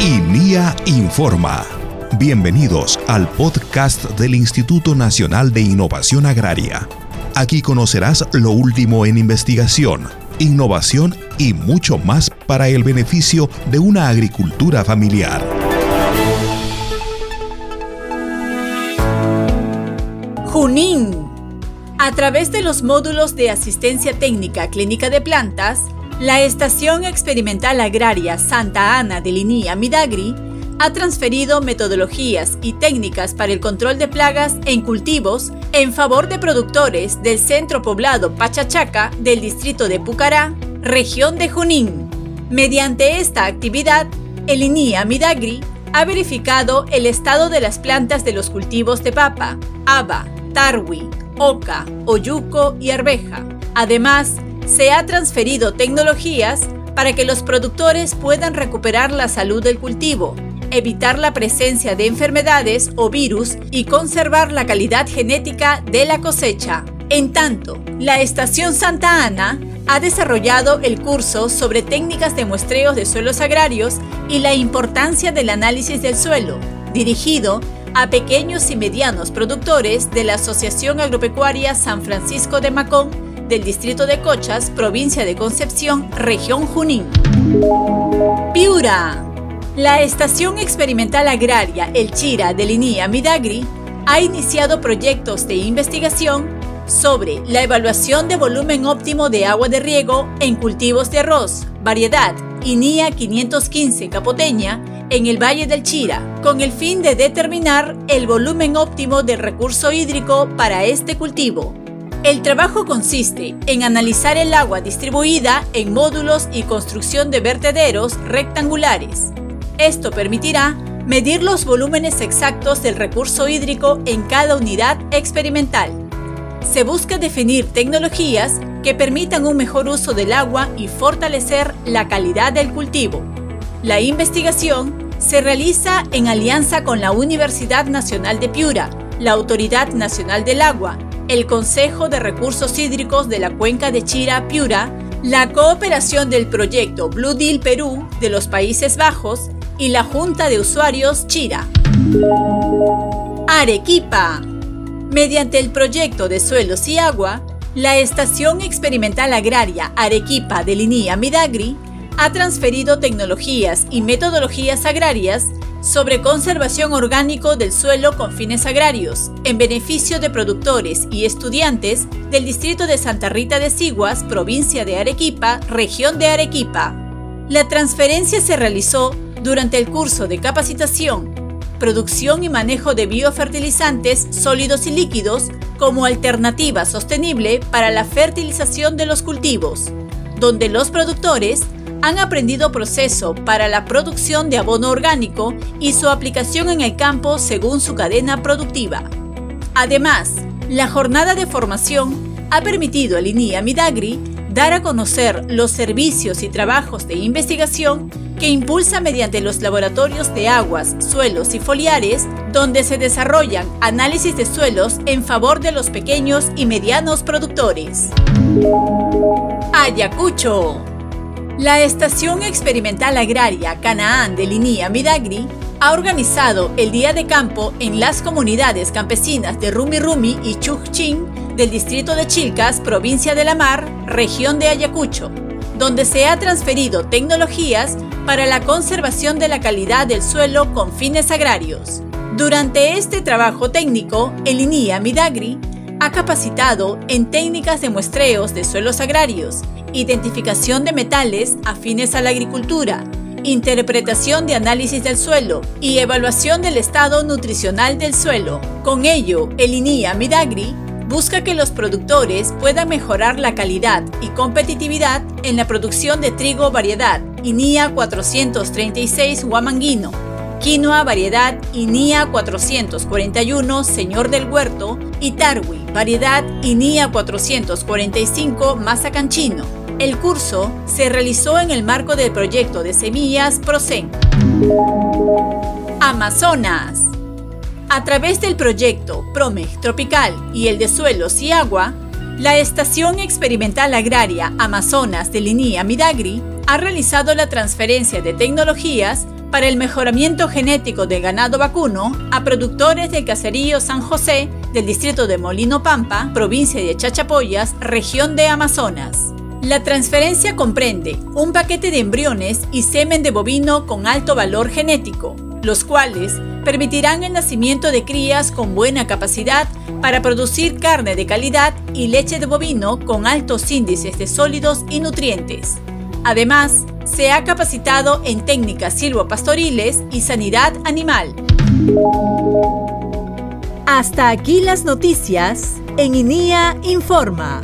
INIA Informa. Bienvenidos al podcast del Instituto Nacional de Innovación Agraria. Aquí conocerás lo último en investigación, innovación y mucho más para el beneficio de una agricultura familiar. Junín. A través de los módulos de asistencia técnica clínica de plantas, la Estación Experimental Agraria Santa Ana de Linía Midagri ha transferido metodologías y técnicas para el control de plagas en cultivos en favor de productores del centro poblado Pachachaca del distrito de Pucará, región de Junín. Mediante esta actividad, el INIA Midagri ha verificado el estado de las plantas de los cultivos de papa, haba, tarwi, oca, oyuco y arveja. Además, se ha transferido tecnologías para que los productores puedan recuperar la salud del cultivo, evitar la presencia de enfermedades o virus y conservar la calidad genética de la cosecha. En tanto, la Estación Santa Ana ha desarrollado el curso sobre técnicas de muestreos de suelos agrarios y la importancia del análisis del suelo, dirigido a pequeños y medianos productores de la Asociación Agropecuaria San Francisco de Macón del distrito de Cochas, provincia de Concepción, región Junín. Piura. La Estación Experimental Agraria El Chira de Linía Midagri ha iniciado proyectos de investigación sobre la evaluación de volumen óptimo de agua de riego en cultivos de arroz, variedad INIA 515 capoteña en el Valle del Chira, con el fin de determinar el volumen óptimo del recurso hídrico para este cultivo. El trabajo consiste en analizar el agua distribuida en módulos y construcción de vertederos rectangulares. Esto permitirá medir los volúmenes exactos del recurso hídrico en cada unidad experimental. Se busca definir tecnologías que permitan un mejor uso del agua y fortalecer la calidad del cultivo. La investigación se realiza en alianza con la Universidad Nacional de Piura, la Autoridad Nacional del Agua, el Consejo de Recursos Hídricos de la Cuenca de Chira, Piura, la cooperación del proyecto Blue Deal Perú de los Países Bajos y la Junta de Usuarios Chira. Arequipa. Mediante el proyecto de Suelos y Agua, la Estación Experimental Agraria Arequipa de Linía Midagri ha transferido tecnologías y metodologías agrarias sobre conservación orgánico del suelo con fines agrarios, en beneficio de productores y estudiantes del distrito de Santa Rita de Siguas, provincia de Arequipa, región de Arequipa. La transferencia se realizó durante el curso de capacitación, producción y manejo de biofertilizantes sólidos y líquidos como alternativa sostenible para la fertilización de los cultivos, donde los productores han aprendido proceso para la producción de abono orgánico y su aplicación en el campo según su cadena productiva. Además, la jornada de formación ha permitido a Linia Midagri dar a conocer los servicios y trabajos de investigación que impulsa mediante los laboratorios de aguas, suelos y foliares, donde se desarrollan análisis de suelos en favor de los pequeños y medianos productores. Ayacucho la Estación Experimental Agraria Canaán de Linía Midagri ha organizado el Día de Campo en las comunidades campesinas de Rumi Rumi y Chuchín del distrito de Chilcas, provincia de La Mar, región de Ayacucho, donde se ha transferido tecnologías para la conservación de la calidad del suelo con fines agrarios. Durante este trabajo técnico, el INIA Midagri ha capacitado en técnicas de muestreos de suelos agrarios identificación de metales afines a la agricultura, interpretación de análisis del suelo y evaluación del estado nutricional del suelo. Con ello, el INIA Midagri busca que los productores puedan mejorar la calidad y competitividad en la producción de trigo variedad INIA 436 Huamanguino, quinoa variedad INIA 441 Señor del Huerto. Y tarwi variedad INIA 445 Mazacanchino el curso se realizó en el marco del proyecto de semillas PROCEN. Amazonas. A través del proyecto PROMEG Tropical y el de Suelos y Agua, la Estación Experimental Agraria Amazonas de Linía Midagri ha realizado la transferencia de tecnologías para el mejoramiento genético del ganado vacuno a productores del caserío San José del distrito de Molino Pampa, provincia de Chachapoyas, región de Amazonas. La transferencia comprende un paquete de embriones y semen de bovino con alto valor genético, los cuales permitirán el nacimiento de crías con buena capacidad para producir carne de calidad y leche de bovino con altos índices de sólidos y nutrientes. Además, se ha capacitado en técnicas silvopastoriles y sanidad animal. Hasta aquí las noticias en INIA Informa.